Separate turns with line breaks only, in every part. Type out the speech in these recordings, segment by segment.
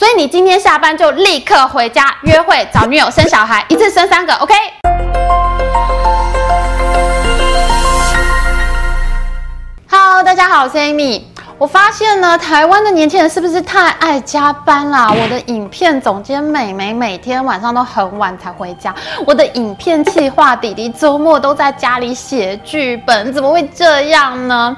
所以你今天下班就立刻回家约会、找女友、生小孩，一次生三个，OK？大家好，我是 Amy。我发现呢，台湾的年轻人是不是太爱加班啦？我的影片总监美眉每天晚上都很晚才回家，我的影片企划弟弟周末都在家里写剧本，怎么会这样呢？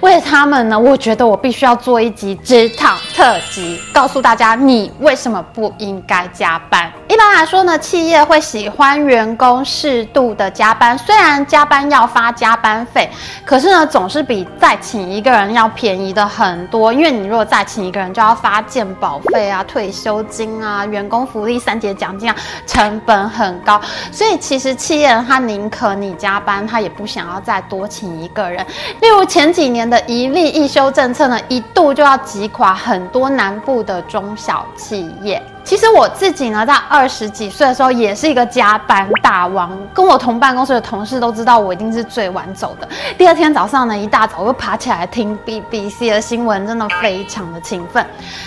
为他们呢，我觉得我必须要做一集职场特辑，告诉大家你为什么不应该加班。一般来说呢，企业会喜欢员工适度的加班，虽然加班要发加班费，可是呢，总是比再请一个人要便宜。的很多，因为你如果再请一个人，就要发健保费啊、退休金啊、员工福利、三节奖金啊，成本很高。所以其实企业他宁可你加班，他也不想要再多请一个人。例如前几年的一例一休政策呢，一度就要击垮很多南部的中小企业。其实我自己呢，在二十几岁的时候，也是一个加班大王。跟我同办公室的同事都知道，我一定是最晚走的。第二天早上呢，一大早我就爬起来听 BBC 的新闻，真的非常的勤奋。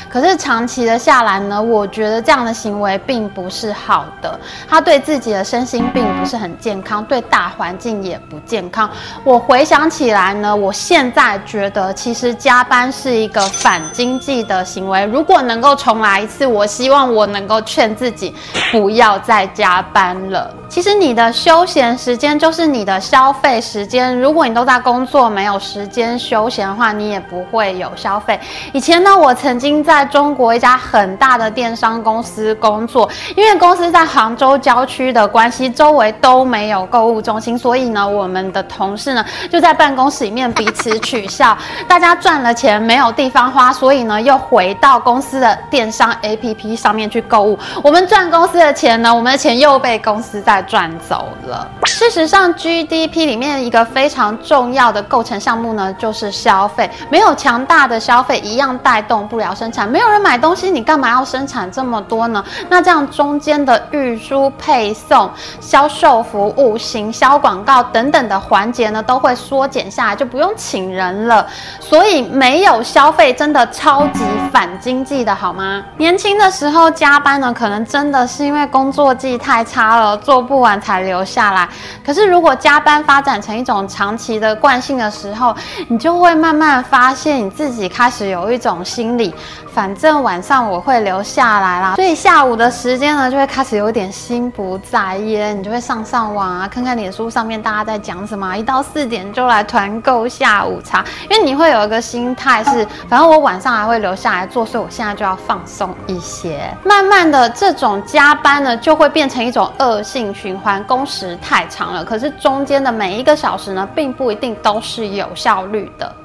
可是长期的下来呢，我觉得这样的行为并不是好的，他对自己的身心并不是很健康，对大环境也不健康。我回想起来呢，我现在觉得其实加班是一个反经济的行为。如果能够重来一次，我希望。我能够劝自己不要再加班了。其实你的休闲时间就是你的消费时间。如果你都在工作，没有时间休闲的话，你也不会有消费。以前呢，我曾经在中国一家很大的电商公司工作，因为公司在杭州郊区的关系，周围都没有购物中心，所以呢，我们的同事呢就在办公室里面彼此取笑。大家赚了钱没有地方花，所以呢又回到公司的电商 APP 上面去购物。我们赚公司的钱呢，我们的钱又被公司在。赚走了。事实上，GDP 里面一个非常重要的构成项目呢，就是消费。没有强大的消费，一样带动不了生产。没有人买东西，你干嘛要生产这么多呢？那这样中间的运输、配送、销售服务、行销、广告等等的环节呢，都会缩减下来，就不用请人了。所以没有消费，真的超级反经济的，好吗？年轻的时候加班呢，可能真的是因为工作绩太差了，做不完才留下来。可是如果加班发展成一种长期的惯性的时候，你就会慢慢发现你自己开始有一种心理，反正晚上我会留下来啦，所以下午的时间呢，就会开始有点心不在焉，你就会上上网啊，看看脸书上面大家在讲什么，一到四点就来团购下午茶，因为你会有一个心态是，反正我晚上还会留下来做，所以我现在就要放松一些。慢慢的，这种加班呢，就会变成一种恶性循环，工时太长了。可是中间的每一个小时呢，并不一定都是有效率的。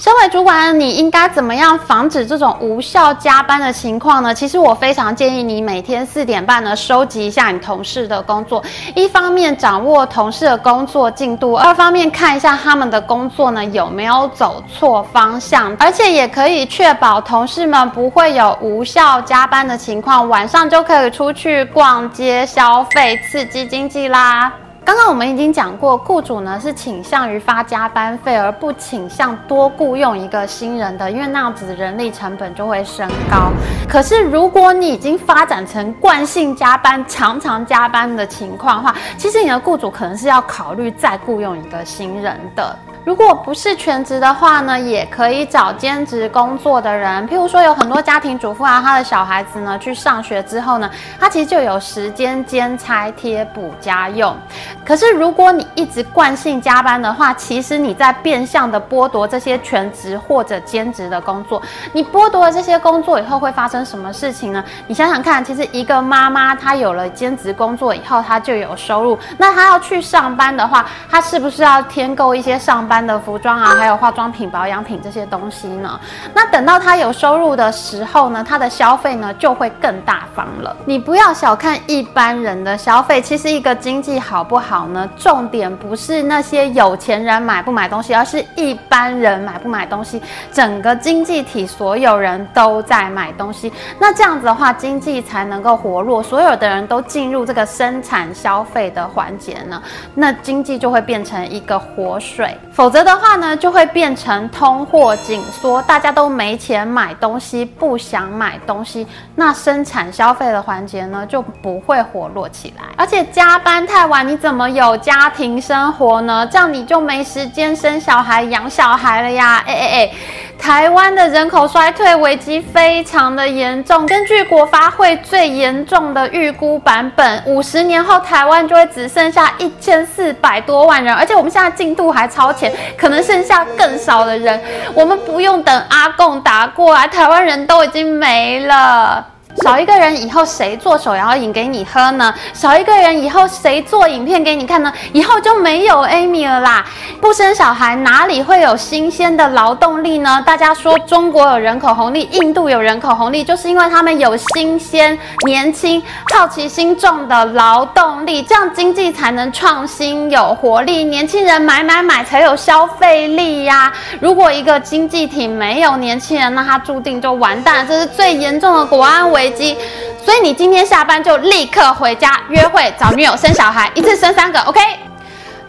身为主管，你应该怎么样防止这种无效加班的情况呢？其实我非常建议你每天四点半呢，收集一下你同事的工作，一方面掌握同事的工作进度，二方面看一下他们的工作呢有没有走错方向，而且也可以确保同事们不会有无效加班的情况，晚上就可以出去逛街消费，刺激经济啦。刚刚我们已经讲过，雇主呢是倾向于发加班费，而不倾向多雇佣一个新人的，因为那样子人力成本就会升高。可是如果你已经发展成惯性加班、常常加班的情况的话，其实你的雇主可能是要考虑再雇佣一个新人的。如果不是全职的话呢，也可以找兼职工作的人。譬如说，有很多家庭主妇啊，他的小孩子呢去上学之后呢，他其实就有时间兼差贴补家用。可是如果你一直惯性加班的话，其实你在变相的剥夺这些全职或者兼职的工作。你剥夺了这些工作以后，会发生什么事情呢？你想想看，其实一个妈妈她有了兼职工作以后，她就有收入。那她要去上班的话，她是不是要添购一些上？班般的服装啊，还有化妆品、保养品这些东西呢。那等到他有收入的时候呢，他的消费呢就会更大方了。你不要小看一般人的消费，其实一个经济好不好呢？重点不是那些有钱人买不买东西，而是一般人买不买东西。整个经济体所有人都在买东西，那这样子的话，经济才能够活络。所有的人都进入这个生产消费的环节呢，那经济就会变成一个活水。否则的话呢，就会变成通货紧缩，大家都没钱买东西，不想买东西，那生产消费的环节呢就不会活络起来。而且加班太晚，你怎么有家庭生活呢？这样你就没时间生小孩、养小孩了呀！哎哎哎，台湾的人口衰退危机非常的严重，根据国发会最严重的预估版本，五十年后台湾就会只剩下一千四百多万人，而且我们现在进度还超前。可能剩下更少的人，我们不用等阿贡打过来，台湾人都已经没了。少一个人以后谁做手摇饮给你喝呢？少一个人以后谁做影片给你看呢？以后就没有 Amy 了啦！不生小孩哪里会有新鲜的劳动力呢？大家说中国有人口红利，印度有人口红利，就是因为他们有新鲜、年轻、好奇心重的劳动力，这样经济才能创新有活力。年轻人买买买才有消费力呀！如果一个经济体没有年轻人，那他注定就完蛋，这是最严重的国安危。机，所以你今天下班就立刻回家约会、找女友、生小孩，一次生三个，OK？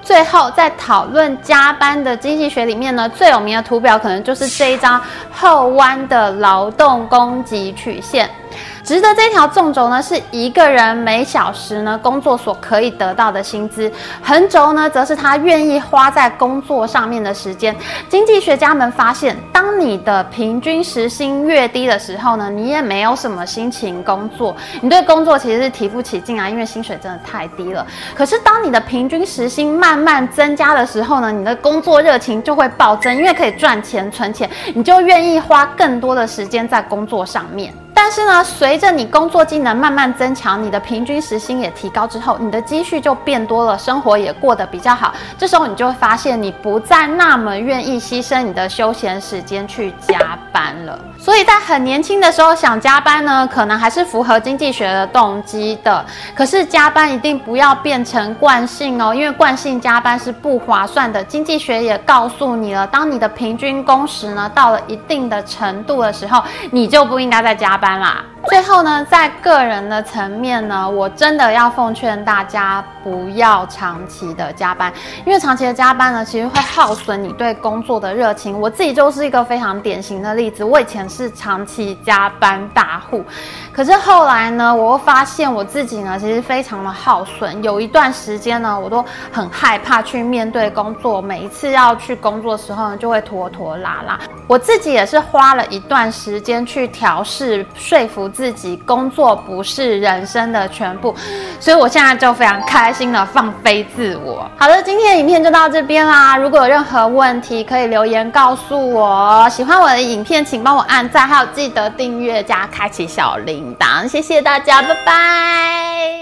最后在讨论加班的经济学里面呢，最有名的图表可能就是这一张后弯的劳动供给曲线。值得这条纵轴呢，是一个人每小时呢工作所可以得到的薪资；横轴呢，则是他愿意花在工作上面的时间。经济学家们发现，当你的平均时薪越低的时候呢，你也没有什么心情工作，你对工作其实是提不起劲啊，因为薪水真的太低了。可是当你的平均时薪慢慢增加的时候呢，你的工作热情就会暴增，因为可以赚钱存钱，你就愿意花更多的时间在工作上面。但是呢，随着你工作技能慢慢增强，你的平均时薪也提高之后，你的积蓄就变多了，生活也过得比较好。这时候你就会发现，你不再那么愿意牺牲你的休闲时间去加班了。所以在很年轻的时候想加班呢，可能还是符合经济学的动机的。可是加班一定不要变成惯性哦，因为惯性加班是不划算的。经济学也告诉你了，当你的平均工时呢到了一定的程度的时候，你就不应该再加班。啦。最后呢，在个人的层面呢，我真的要奉劝大家不要长期的加班，因为长期的加班呢，其实会耗损你对工作的热情。我自己就是一个非常典型的例子，我以前是长期加班大户，可是后来呢，我会发现我自己呢，其实非常的耗损。有一段时间呢，我都很害怕去面对工作，每一次要去工作的时候呢，就会拖拖拉拉。我自己也是花了一段时间去调试，说服。自己工作不是人生的全部，所以我现在就非常开心的放飞自我。好了，今天的影片就到这边啦。如果有任何问题，可以留言告诉我。喜欢我的影片，请帮我按赞，还有记得订阅加开启小铃铛。谢谢大家，拜拜。